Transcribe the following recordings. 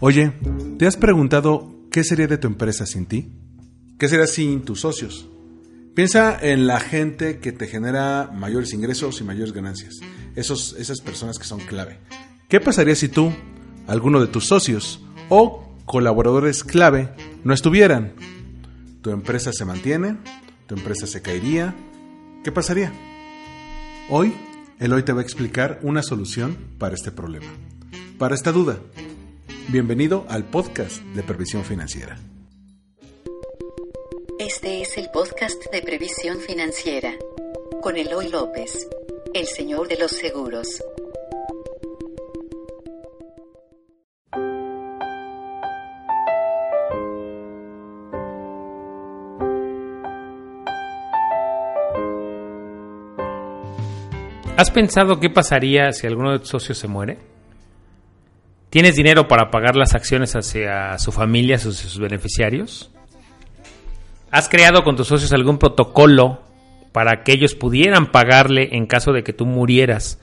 Oye, ¿te has preguntado qué sería de tu empresa sin ti? ¿Qué sería sin tus socios? Piensa en la gente que te genera mayores ingresos y mayores ganancias. Esos, esas personas que son clave. ¿Qué pasaría si tú, alguno de tus socios o colaboradores clave no estuvieran? ¿Tu empresa se mantiene? ¿Tu empresa se caería? ¿Qué pasaría? Hoy, Eloy te va a explicar una solución para este problema, para esta duda. Bienvenido al podcast de Previsión Financiera. Este es el podcast de Previsión Financiera con Eloy López, el señor de los seguros. ¿Has pensado qué pasaría si alguno de tus socios se muere? ¿Tienes dinero para pagar las acciones hacia su familia, hacia sus beneficiarios? ¿Has creado con tus socios algún protocolo para que ellos pudieran pagarle en caso de que tú murieras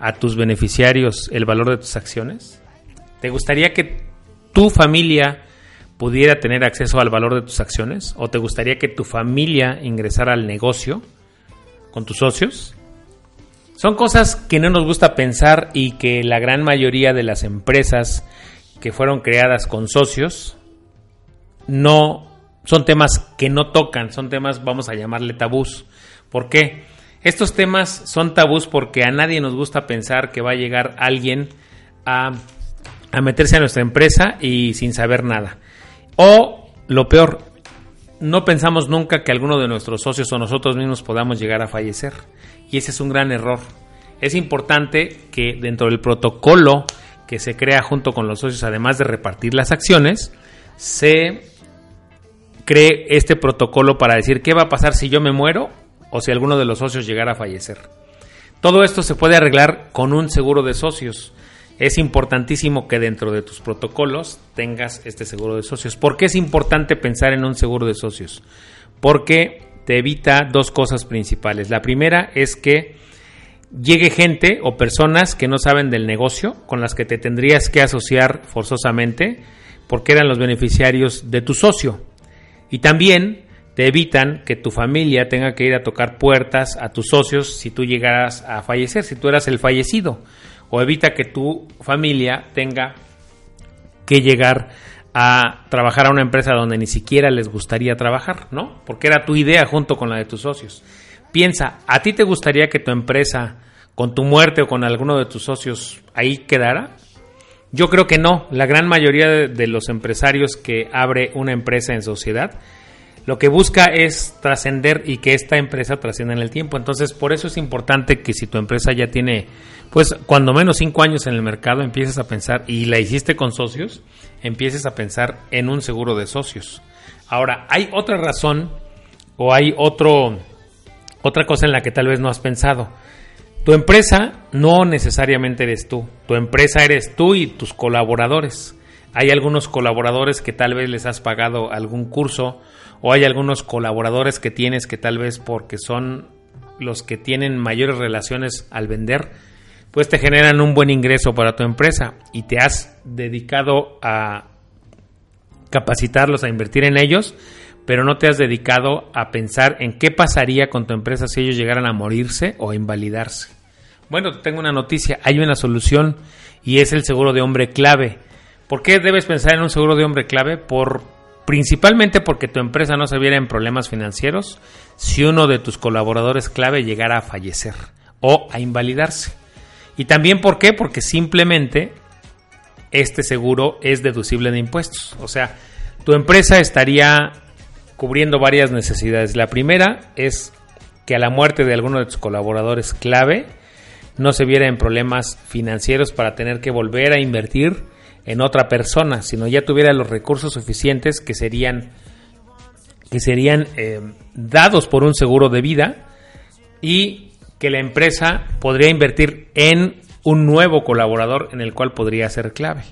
a tus beneficiarios el valor de tus acciones? ¿Te gustaría que tu familia pudiera tener acceso al valor de tus acciones? ¿O te gustaría que tu familia ingresara al negocio con tus socios? Son cosas que no nos gusta pensar y que la gran mayoría de las empresas que fueron creadas con socios no son temas que no tocan, son temas, vamos a llamarle tabús. ¿Por qué? Estos temas son tabús porque a nadie nos gusta pensar que va a llegar alguien a, a meterse a nuestra empresa y sin saber nada. O lo peor, no pensamos nunca que alguno de nuestros socios o nosotros mismos podamos llegar a fallecer. Y ese es un gran error. Es importante que dentro del protocolo que se crea junto con los socios, además de repartir las acciones, se cree este protocolo para decir qué va a pasar si yo me muero o si alguno de los socios llegara a fallecer. Todo esto se puede arreglar con un seguro de socios. Es importantísimo que dentro de tus protocolos tengas este seguro de socios. ¿Por qué es importante pensar en un seguro de socios? Porque te evita dos cosas principales. La primera es que llegue gente o personas que no saben del negocio, con las que te tendrías que asociar forzosamente, porque eran los beneficiarios de tu socio. Y también te evitan que tu familia tenga que ir a tocar puertas a tus socios si tú llegaras a fallecer, si tú eras el fallecido. O evita que tu familia tenga que llegar a trabajar a una empresa donde ni siquiera les gustaría trabajar, ¿no? Porque era tu idea junto con la de tus socios. Piensa, ¿a ti te gustaría que tu empresa, con tu muerte o con alguno de tus socios, ahí quedara? Yo creo que no. La gran mayoría de los empresarios que abre una empresa en sociedad, lo que busca es trascender y que esta empresa trascienda en el tiempo. Entonces, por eso es importante que si tu empresa ya tiene, pues, cuando menos cinco años en el mercado, empieces a pensar, y la hiciste con socios, empieces a pensar en un seguro de socios. Ahora, hay otra razón o hay otro, otra cosa en la que tal vez no has pensado. Tu empresa no necesariamente eres tú. Tu empresa eres tú y tus colaboradores. Hay algunos colaboradores que tal vez les has pagado algún curso o hay algunos colaboradores que tienes que tal vez porque son los que tienen mayores relaciones al vender, pues te generan un buen ingreso para tu empresa y te has dedicado a capacitarlos, a invertir en ellos, pero no te has dedicado a pensar en qué pasaría con tu empresa si ellos llegaran a morirse o a invalidarse. Bueno, tengo una noticia, hay una solución y es el seguro de hombre clave. ¿Por qué debes pensar en un seguro de hombre clave? Por principalmente porque tu empresa no se viera en problemas financieros si uno de tus colaboradores clave llegara a fallecer o a invalidarse. Y también ¿por qué? Porque simplemente este seguro es deducible de impuestos. O sea, tu empresa estaría cubriendo varias necesidades. La primera es que a la muerte de alguno de tus colaboradores clave no se viera en problemas financieros para tener que volver a invertir en otra persona, sino ya tuviera los recursos suficientes que serían que serían eh, dados por un seguro de vida y que la empresa podría invertir en un nuevo colaborador en el cual podría ser clave.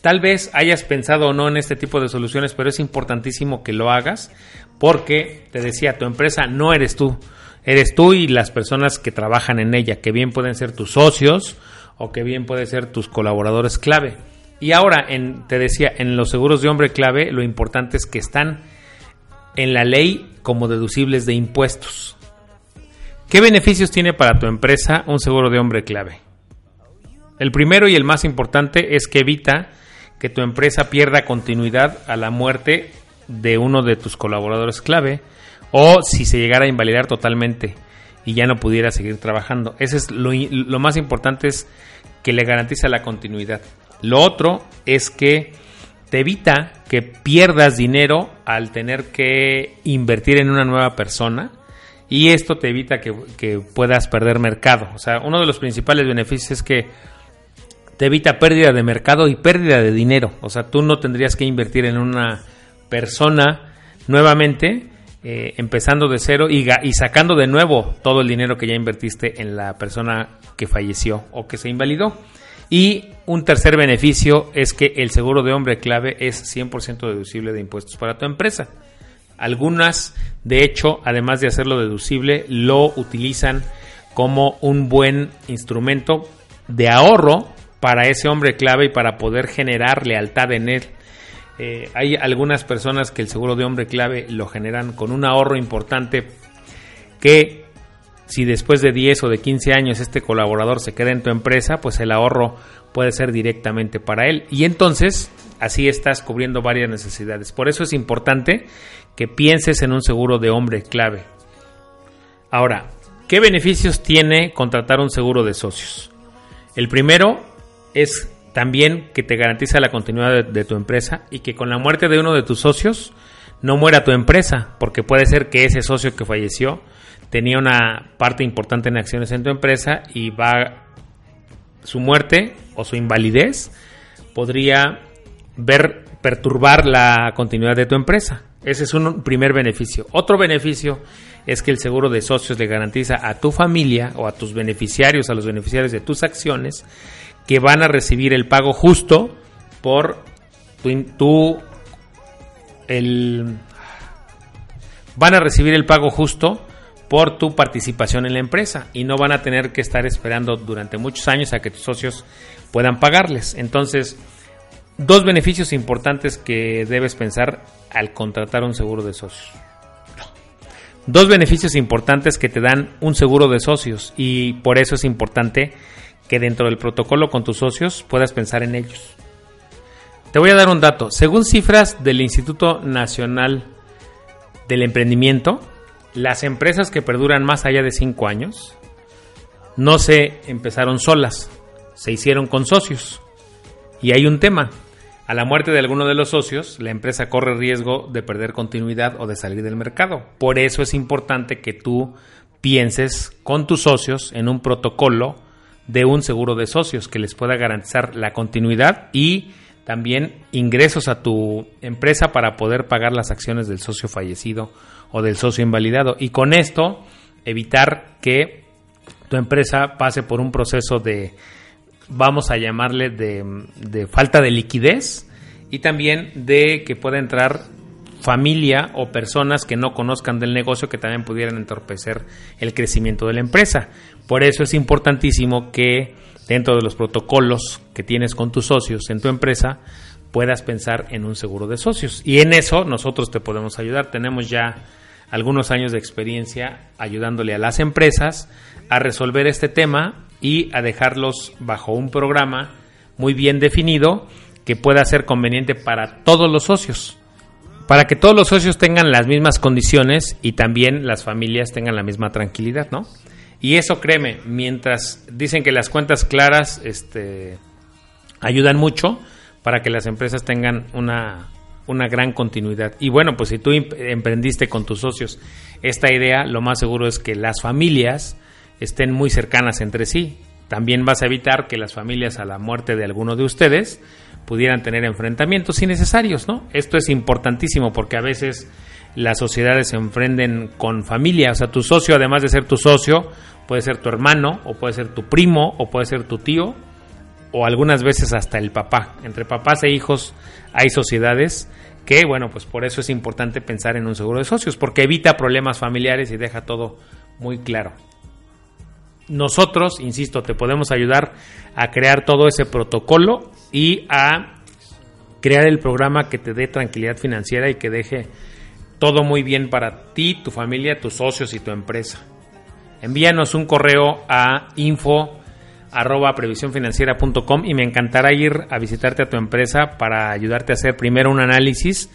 Tal vez hayas pensado o no en este tipo de soluciones, pero es importantísimo que lo hagas porque, te decía, tu empresa no eres tú, eres tú y las personas que trabajan en ella, que bien pueden ser tus socios o que bien pueden ser tus colaboradores clave. Y ahora, te decía, en los seguros de hombre clave, lo importante es que están en la ley como deducibles de impuestos. ¿Qué beneficios tiene para tu empresa un seguro de hombre clave? El primero y el más importante es que evita que tu empresa pierda continuidad a la muerte de uno de tus colaboradores clave o si se llegara a invalidar totalmente y ya no pudiera seguir trabajando. Ese es lo, lo más importante es que le garantiza la continuidad. Lo otro es que te evita que pierdas dinero al tener que invertir en una nueva persona y esto te evita que, puedas perder mercado. O sea, uno de los principales beneficios es que te evita pérdida de mercado y pérdida de dinero. O sea, tú no tendrías que invertir en una persona nuevamente, eh, empezando de cero y, y sacando de nuevo todo el dinero que ya invertiste en la persona que falleció o que se invalidó. Y un tercer beneficio es que el seguro de hombre clave es 100% deducible de impuestos para tu empresa. Algunas, de hecho, además de hacerlo deducible, lo utilizan como un buen instrumento de ahorro para ese hombre clave y para poder generar lealtad en él. Eh, hay algunas personas que el seguro de hombre clave lo generan con un ahorro importante que si después de 10 o de 15 años este colaborador se queda en tu empresa, pues el ahorro puede ser directamente para él. Y entonces así estás cubriendo varias necesidades. Por eso es importante que pienses en un seguro de hombre clave. Ahora, ¿qué beneficios tiene contratar un seguro de socios? El primero es también que te garantiza la continuidad de, de, tu empresa y que con la muerte de uno de tus socios no muera tu empresa, porque puede ser que ese socio que falleció tenía una parte importante en acciones en tu empresa y va su muerte o su invalidez podría ver perturbar la continuidad de tu empresa. Ese es un primer beneficio. Otro beneficio es que el seguro de socios le garantiza a tu familia o a tus beneficiarios, a los beneficiarios de tus acciones, que van a recibir el pago justo por tu, el van a recibir el pago justo por tu participación en la empresa y no van a tener que estar esperando durante muchos años a que tus socios puedan pagarles. Entonces, dos beneficios importantes que debes pensar al contratar un seguro de socios. Dos beneficios importantes que te dan un seguro de socios y por eso es importante que dentro del protocolo con tus socios puedas pensar en ellos. Te voy a dar un dato. Según cifras del Instituto Nacional del Emprendimiento, las empresas que perduran más allá de 5 años no se empezaron solas, se hicieron con socios. Y hay un tema. A la muerte de alguno de los socios, la empresa corre riesgo de perder continuidad o de salir del mercado. Por eso es importante que tú pienses con tus socios en un protocolo de un seguro de socios que les pueda garantizar la continuidad y también ingresos a tu empresa para poder pagar las acciones del socio fallecido o del socio invalidado. Y con esto evitar que tu empresa pase por un proceso de, vamos a llamarle, de, de falta de liquidez y también de que pueda entrar familia o personas que no conozcan del negocio que también pudieran entorpecer el crecimiento de la empresa. Por eso es importantísimo que dentro de los protocolos que tienes con tus socios en tu empresa puedas pensar en un seguro de socios. Y en eso nosotros te podemos ayudar. Tenemos ya algunos años de experiencia ayudándole a las empresas a resolver este tema y a dejarlos bajo un programa muy bien definido que pueda ser conveniente para todos los socios. Para que todos los socios tengan las mismas condiciones y también las familias tengan la misma tranquilidad, ¿no? Y eso créeme, mientras dicen que las cuentas claras este, ayudan mucho para que las empresas tengan una, una gran continuidad. Y bueno, pues si tú emprendiste con tus socios esta idea, lo más seguro es que las familias estén muy cercanas entre sí. También vas a evitar que las familias a la muerte de alguno de ustedes pudieran tener enfrentamientos innecesarios, ¿no? Esto es importantísimo porque a veces las sociedades se enfrenten con familia, o sea, tu socio, además de ser tu socio, puede ser tu hermano, o puede ser tu primo, o puede ser tu tío, o algunas veces hasta el papá. Entre papás e hijos hay sociedades que, bueno, pues por eso es importante pensar en un seguro de socios, porque evita problemas familiares y deja todo muy claro. Nosotros, insisto, te podemos ayudar a crear todo ese protocolo y a crear el programa que te dé tranquilidad financiera y que deje todo muy bien para ti, tu familia, tus socios y tu empresa. Envíanos un correo a info arroba y me encantará ir a visitarte a tu empresa para ayudarte a hacer primero un análisis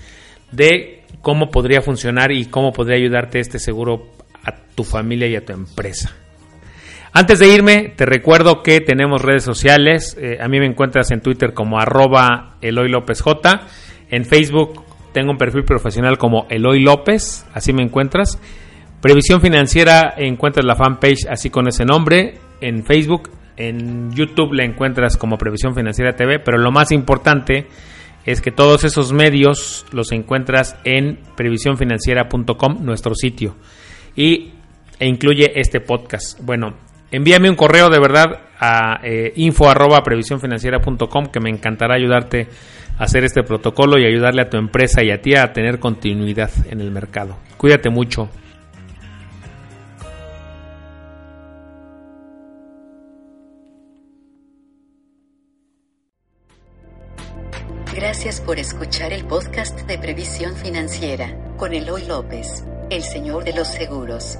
de cómo podría funcionar y cómo podría ayudarte este seguro a tu familia y a tu empresa. Antes de irme, te recuerdo que tenemos redes sociales. Eh, a mí me encuentras en Twitter como arroba Eloy López J. En Facebook tengo un perfil profesional como Eloy López, así me encuentras. Previsión Financiera encuentras la fanpage así con ese nombre. En Facebook, en YouTube la encuentras como Previsión Financiera TV, pero lo más importante es que todos esos medios los encuentras en previsiónfinanciera.com, nuestro sitio. Y e incluye este podcast. Bueno, envíame un correo de verdad a eh, info arroba que me encantará ayudarte a hacer este protocolo y ayudarle a tu empresa y a ti a tener continuidad en el mercado. Cuídate mucho. Gracias por escuchar el podcast de Previsión Financiera con Eloy López, el señor de los seguros.